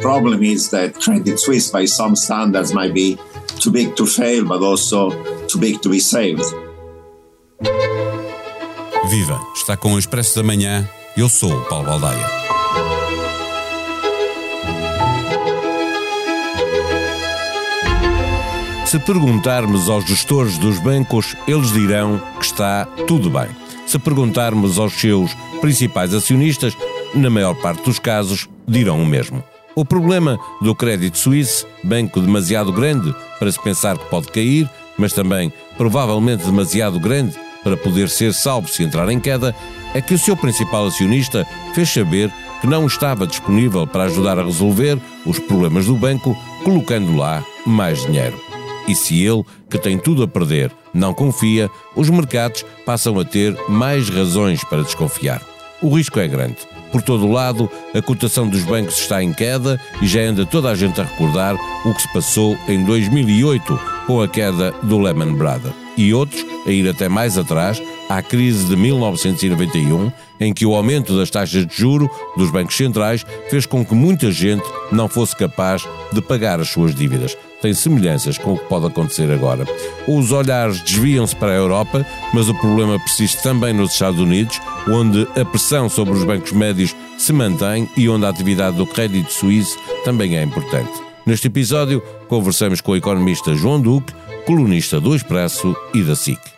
Problem is that Credit Suisse, by some standards, might be too big to fail, but also too big to be saved. Viva! Está com o Expresso da Manhã. Eu sou o Paulo Baldaia. Se perguntarmos aos gestores dos bancos, eles dirão que está tudo bem. Se perguntarmos aos seus principais acionistas, na maior parte dos casos, dirão o mesmo. O problema do Crédito Suisse, banco demasiado grande para se pensar que pode cair, mas também provavelmente demasiado grande para poder ser salvo se entrar em queda, é que o seu principal acionista fez saber que não estava disponível para ajudar a resolver os problemas do banco, colocando lá mais dinheiro. E se ele, que tem tudo a perder, não confia, os mercados passam a ter mais razões para desconfiar. O risco é grande. Por todo o lado, a cotação dos bancos está em queda e já anda toda a gente a recordar o que se passou em 2008 com a queda do Lehman Brothers. E outros a ir até mais atrás, à crise de 1991, em que o aumento das taxas de juro dos bancos centrais fez com que muita gente não fosse capaz de pagar as suas dívidas tem semelhanças com o que pode acontecer agora. Os olhares desviam-se para a Europa, mas o problema persiste também nos Estados Unidos, onde a pressão sobre os bancos médios se mantém e onde a atividade do crédito suíço também é importante. Neste episódio, conversamos com o economista João Duque, colunista do Expresso e da SIC.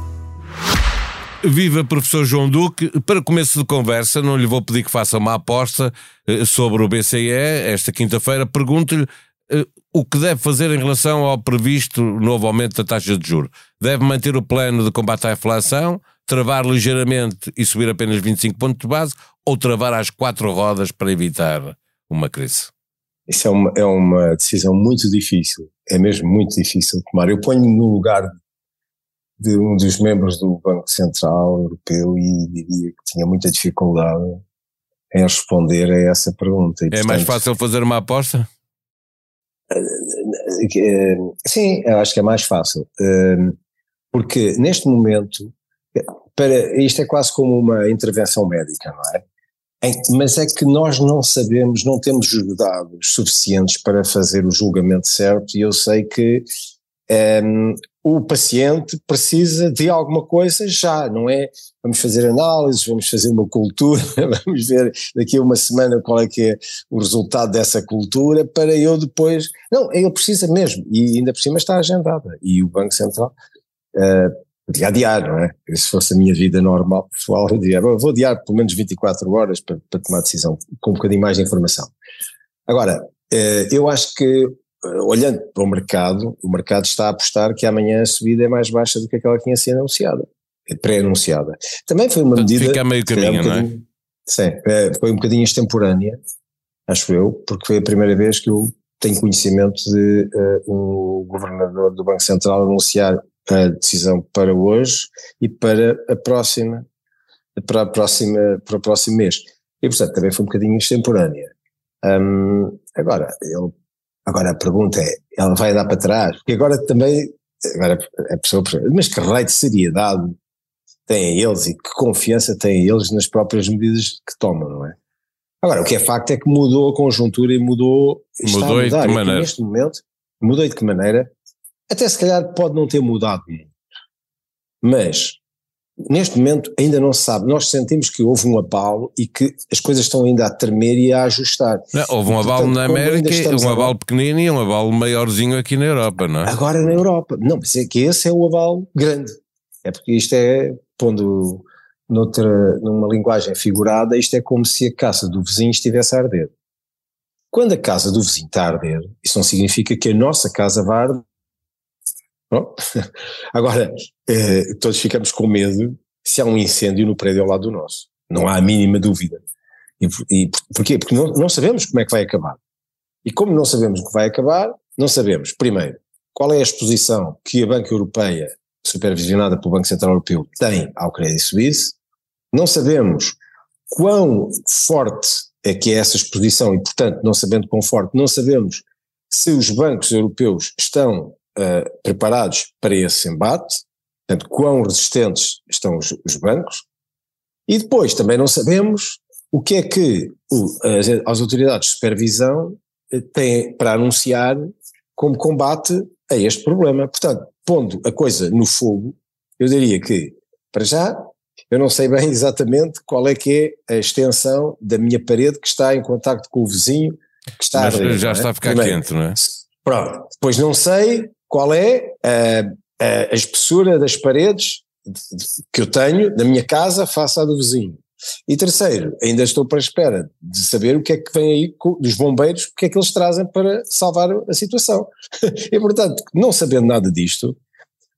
Viva professor João Duque. Para começo de conversa, não lhe vou pedir que faça uma aposta eh, sobre o BCE esta quinta-feira. Pergunto-lhe eh, o que deve fazer em relação ao previsto novo aumento da taxa de juros. Deve manter o plano de combate à inflação, travar ligeiramente e subir apenas 25 pontos de base ou travar às quatro rodas para evitar uma crise? Isso é uma, é uma decisão muito difícil, é mesmo muito difícil de tomar. Eu ponho-me no lugar de um dos membros do Banco Central Europeu e diria que tinha muita dificuldade em responder a essa pergunta. E, é portanto, mais fácil fazer uma aposta? Eh, sim, eu acho que é mais fácil. Eh, porque neste momento, para, isto é quase como uma intervenção médica, não é? Mas é que nós não sabemos, não temos os dados suficientes para fazer o julgamento certo, e eu sei que um, o paciente precisa de alguma coisa já, não é? Vamos fazer análises, vamos fazer uma cultura, vamos ver daqui a uma semana qual é que é o resultado dessa cultura para eu depois. Não, ele precisa mesmo, e ainda por cima está agendada. E o Banco Central uh, podia adiar, não é? Se fosse a minha vida normal, pessoal, eu diria, vou adiar pelo menos 24 horas para, para tomar decisão, com um bocadinho mais de informação. Agora, uh, eu acho que olhando para o mercado, o mercado está a apostar que amanhã a subida é mais baixa do que aquela que tinha sido anunciada, é pré-anunciada. Também foi uma medida. Fica a meio caminho, não é? Sim, é, foi um bocadinho extemporânea, acho eu, porque foi a primeira vez que eu tenho conhecimento de uh, um governador do Banco Central anunciar a decisão para hoje e para a próxima, para a próxima, para o próximo mês. E portanto também foi um bocadinho extemporânea. Um, agora, ele Agora a pergunta é, ela vai dar para trás? Porque agora também, agora a pessoa, mas que raio de seriedade têm eles e que confiança têm eles nas próprias medidas que tomam, não é? Agora, o que é facto é que mudou a conjuntura e mudou, mudou de que maneira? neste momento, mudou de que maneira? Até se calhar pode não ter mudado muito, mas neste momento ainda não se sabe. Nós sentimos que houve um abalo e que as coisas estão ainda a tremer e a ajustar. Não, houve um abalo na América, um abalo pequenino e um abalo maiorzinho aqui na Europa, não é? Agora na Europa. Não, mas é que esse é o abalo grande. É porque isto é, pondo noutra, numa linguagem figurada, isto é como se a casa do vizinho estivesse a arder. Quando a casa do vizinho está a arder, isso não significa que a nossa casa vá arder Agora, eh, todos ficamos com medo se há um incêndio no prédio ao lado do nosso. Não há a mínima dúvida. E, e porquê? Porque não, não, sabemos como é que vai acabar. E como não sabemos que vai acabar, não sabemos, primeiro, qual é a exposição que a Banca Europeia, supervisionada pelo Banco Central Europeu, tem ao crédito suíço, não sabemos quão forte é que é essa exposição e, portanto, não sabendo quão forte, não sabemos se os bancos europeus estão uh, preparados para esse embate, portanto, quão resistentes estão os, os, bancos, e depois também não sabemos o que é que o, as, as, autoridades de supervisão eh, têm para anunciar como combate a este problema. Portanto, pondo a coisa no fogo, eu diria que, para já, eu não sei bem exatamente qual é que é a extensão da minha parede que está em contacto com o vizinho que está Mas a já é? está a ficar Primeiro, quente, não é? Pronto, depois não sei qual é a, a, a espessura das paredes que eu tenho na minha casa face à do vizinho. E terceiro, ainda estou para a espera de saber o que é que vem aí dos bombeiros, o que é que eles trazem para salvar a situação. e portanto, não sabendo nada disto,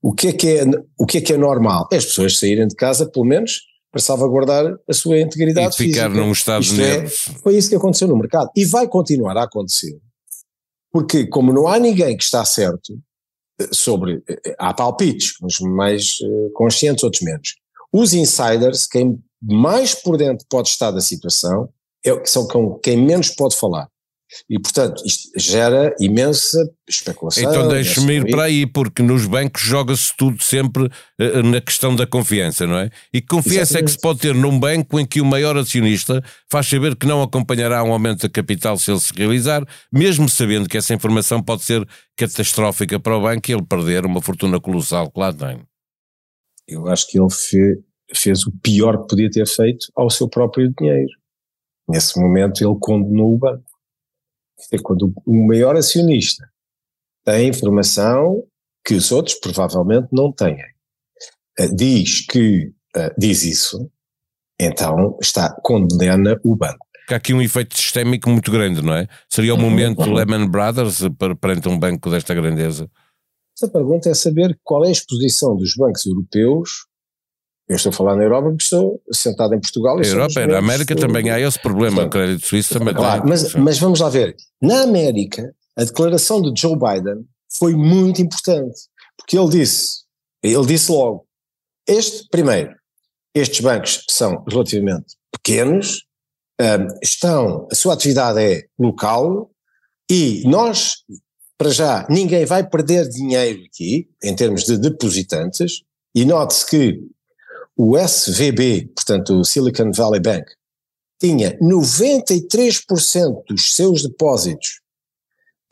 o que é que é, o que é, que é normal? É as pessoas saírem de casa, pelo menos, para salvaguardar a sua integridade e ficar física. num estado Isto de é, Foi isso que aconteceu no mercado. E vai continuar a acontecer. Porque, como não há ninguém que está certo eh, sobre. Eh, há palpites, uns mais eh, conscientes, outros menos. Os insiders, quem mais por dentro pode estar da situação, é, são quem menos pode falar. E, portanto, isto gera imensa especulação. Então deixe-me ir para aí, porque nos bancos joga-se tudo sempre uh, na questão da confiança, não é? E que confiança Exatamente. é que se pode ter num banco em que o maior acionista faz saber que não acompanhará um aumento da capital se ele se realizar, mesmo sabendo que essa informação pode ser catastrófica para o banco e ele perder uma fortuna colossal que lá tem. Eu acho que ele fez, fez o pior que podia ter feito ao seu próprio dinheiro. Nesse momento ele condenou o banco é quando o maior acionista tem informação que os outros provavelmente não têm. Uh, diz que uh, diz isso, então está condena o banco. Há aqui um efeito sistémico muito grande, não é? Seria o uhum. momento uhum. Lehman Brothers perante um banco desta grandeza? A pergunta é saber qual é a exposição dos bancos europeus eu estou a falar na Europa porque estou sentado em Portugal. A Europa, na América também há esse problema, o crédito suíço também claro, tem. Mas, mas vamos lá ver, na América a declaração de Joe Biden foi muito importante, porque ele disse, ele disse logo, este, primeiro, estes bancos são relativamente pequenos, um, estão, a sua atividade é local e nós, para já, ninguém vai perder dinheiro aqui, em termos de depositantes, e note-se que o SVB, portanto o Silicon Valley Bank, tinha 93% dos seus depósitos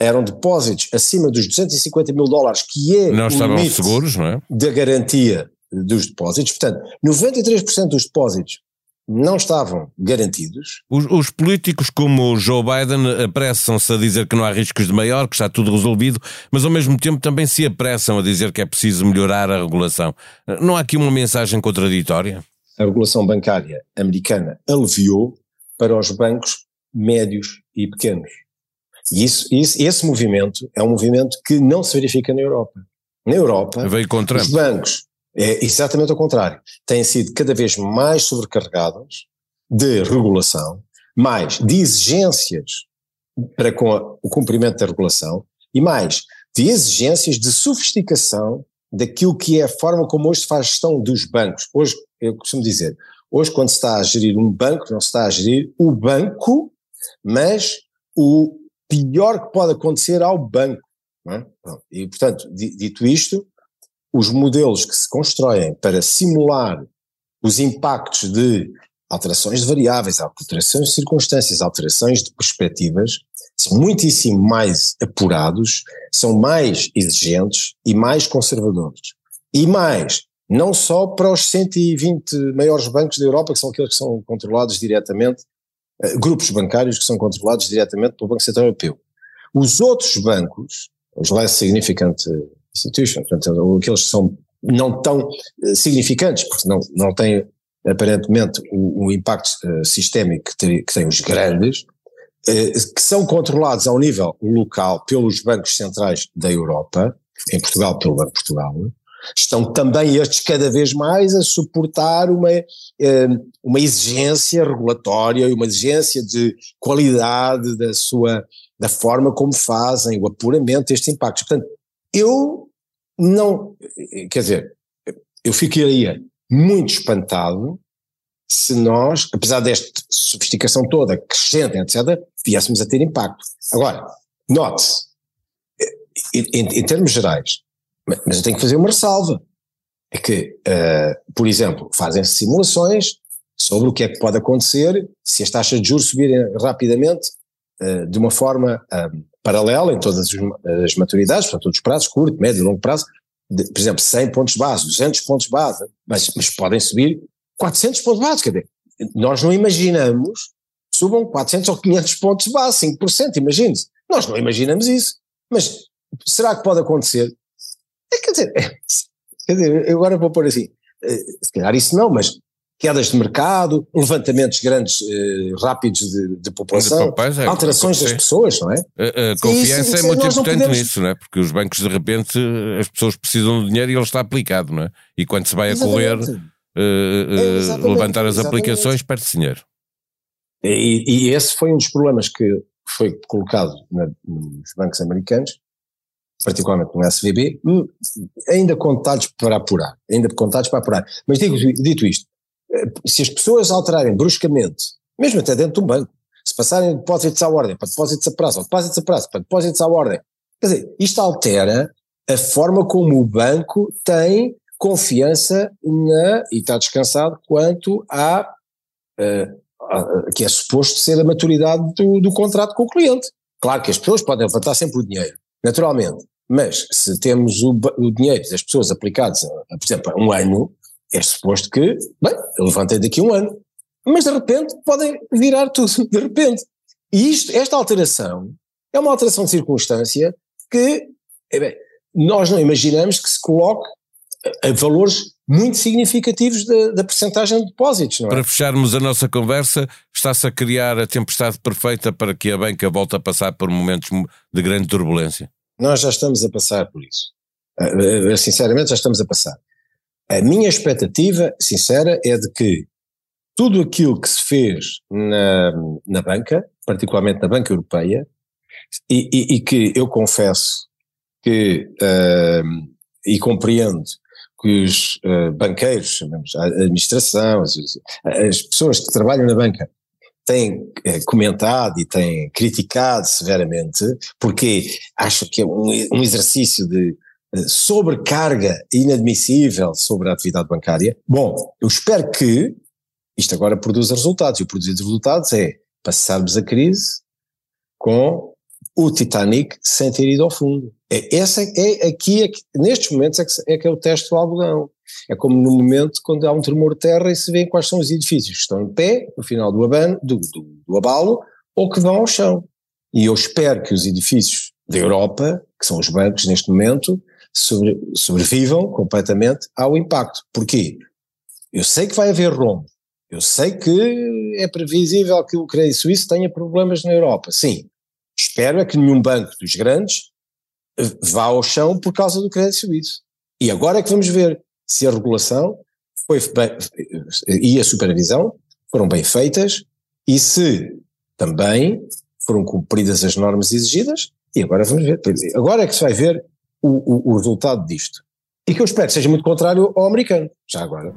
eram depósitos acima dos 250 mil dólares, que é não o limite seguros, não é? da garantia dos depósitos. Portanto, 93% dos depósitos não estavam garantidos. Os, os, políticos como o Joe Biden apressam-se a dizer que não há riscos de maior, que está tudo resolvido, mas ao mesmo tempo também se apressam a dizer que é preciso melhorar a regulação. Não há aqui uma mensagem contraditória? A regulação bancária americana aliviou para os bancos médios e pequenos. E isso, isso, esse movimento é um movimento que não se verifica na Europa. Na Europa, Veio com os bancos é exatamente ao contrário. Têm sido cada vez mais sobrecarregadas de regulação, mais de exigências para com a, o cumprimento da regulação e mais de exigências de sofisticação daquilo que é a forma como hoje se faz gestão dos bancos. Hoje, eu costumo dizer, hoje quando se está a gerir um banco, não se está a gerir o banco, mas o pior que pode acontecer ao banco. É? E, portanto, dito isto, os modelos que se constroem para simular os impactos de alterações de variáveis, alterações de circunstâncias, alterações de perspectivas, são muitíssimo mais apurados, são mais exigentes e mais conservadores. E mais, não só para os 120 maiores bancos da Europa, que são aqueles que são controlados diretamente, eh, grupos bancários que são controlados diretamente pelo Banco Central Europeu. Os outros bancos, os less significant institutions, portanto, aqueles que são não tão eh, significantes, porque não, não têm aparentemente o, impacto uh, sistémico que, tem, que têm os grandes, uh, que são controlados ao nível local pelos bancos centrais da Europa, em Portugal pelo Banco de Portugal, estão também estes cada vez mais a suportar uma, uma exigência regulatória e uma exigência de qualidade da sua da forma como fazem, o apuramento destes impactos. Portanto, eu não, quer dizer, eu ficaria muito espantado se nós, apesar desta sofisticação toda, crescente, etc., viéssemos a ter impacto. Agora, note-se, em, em, termos gerais, mas eu tenho que fazer uma ressalva, é que, uh, por exemplo, fazem-se simulações sobre o que é que pode acontecer se as taxas de juros subirem rapidamente uh, de uma forma paralela em todas as, maturidades, portanto, todos os prazos, curto, médio longo prazo, de, por exemplo, 100 pontos base, 200 pontos base, mas, mas podem subir 400 pontos base, quer dizer, nós não imaginamos subam 400 ou 500 pontos base, 5%, imagine-se. Nós não imaginamos isso. Mas será que pode acontecer? É, quer dizer, é, quer dizer, eu agora vou pôr assim, eh, se calhar isso não, mas quedas de mercado, levantamentos grandes, eh, rápidos de, de população, é, alterações das pessoas, não é? A, a confiança isso, é muito importante podemos... nisso, não é? Porque os bancos, de repente, as pessoas precisam de dinheiro e ele está aplicado, não é? E quando se vai a correr uh, uh, levantar as exatamente. aplicações, perde-se dinheiro. E, e, esse foi um dos problemas que foi colocado na, nos bancos americanos, particularmente no SVB, hum, ainda contados para apurar, ainda contados para apurar. Mas digo, dito isto, se as pessoas alterarem bruscamente, mesmo até dentro de um banco, se passarem de depósitos à ordem para depósitos a prazo, ou depósitos a prazo para depósitos à ordem, quer dizer, isto altera a forma como o banco tem confiança na, e está descansado quanto à, uh, que é suposto ser a maturidade do, do contrato com o cliente. Claro que as pessoas podem levantar sempre o dinheiro, naturalmente, mas se temos o, o dinheiro das pessoas aplicados, a, por exemplo, a um ano, é suposto que, bem, eu levantei daqui a um ano, mas de repente podem virar tudo, de repente. E isto, esta alteração é uma alteração de circunstância que é bem, nós não imaginamos que se coloque a valores muito significativos da, da percentagem de depósitos. É? Para fecharmos a nossa conversa, está-se a criar a tempestade perfeita para que a banca volte a passar por momentos de grande turbulência? Nós já estamos a passar por isso. Uh, sinceramente, já estamos a passar. A minha expectativa, sincera, é de que tudo aquilo que se fez na, na banca, particularmente na banca europeia, e, e, e que eu confesso que, uh, e compreendo que os uh, banqueiros, a administração, as, as, pessoas que trabalham na banca, têm uh, comentado e têm criticado severamente, porque acham que é um, um exercício de sobrecarga inadmissível sobre a atividade bancária. Bom, eu espero que isto agora produza resultados, e o produzir resultados é passarmos a crise com o Titanic sem ter ido ao fundo. É, essa é aqui, é nestes momentos é que, é que é o teste do algodão. É como no momento quando há um tremor de terra e se vê quais são os edifícios que estão em pé, no final do, abano, do, do, do abalo, ou que vão ao chão. E eu espero que os edifícios da Europa, que são os bancos neste momento, sobre, sobrevivam completamente ao impacto. Porquê? Eu sei que vai haver rombo, eu sei que é previsível que o crédito suíço tenha problemas na Europa, sim. Espero é que nenhum banco dos grandes eh, vá ao chão por causa do crédito suíço. E agora é que vamos ver se a regulação foi bem, e a supervisão foram bem feitas e se também foram cumpridas as normas exigidas. E agora vamos ver. Agora é que se vai ver o, o, o resultado disto. E que eu espero que seja muito contrário ao americano, já agora.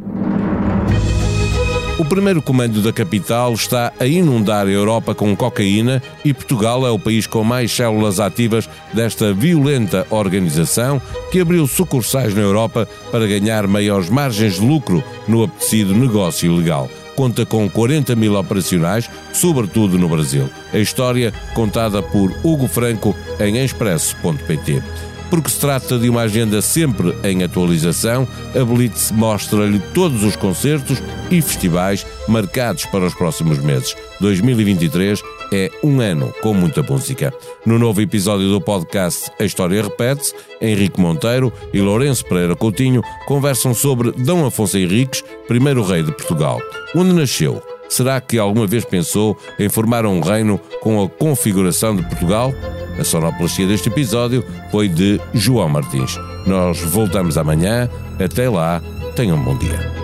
O primeiro comando da capital está a inundar a Europa com cocaína e Portugal é o país com mais células ativas desta violenta organização que abriu sucursais na Europa para ganhar maiores margens de lucro no apetecido negócio ilegal. Conta com 40 mil operacionais, sobretudo no Brasil. A história contada por Hugo Franco em expresso.pt porque se trata de uma agenda sempre em atualização, a Blitz mostra-lhe todos os concertos e festivais marcados para os próximos meses. 2023 é um ano com muita música. No novo episódio do podcast A História Repete-se, Henrique Monteiro e Lourenço Pereira Coutinho conversam sobre D. Afonso Henriques, primeiro rei de Portugal. Onde nasceu? Será que alguma vez pensou em formar um reino com a configuração de Portugal? A sonoplastia deste episódio foi de João Martins. Nós voltamos amanhã. Até lá, tenham um bom dia.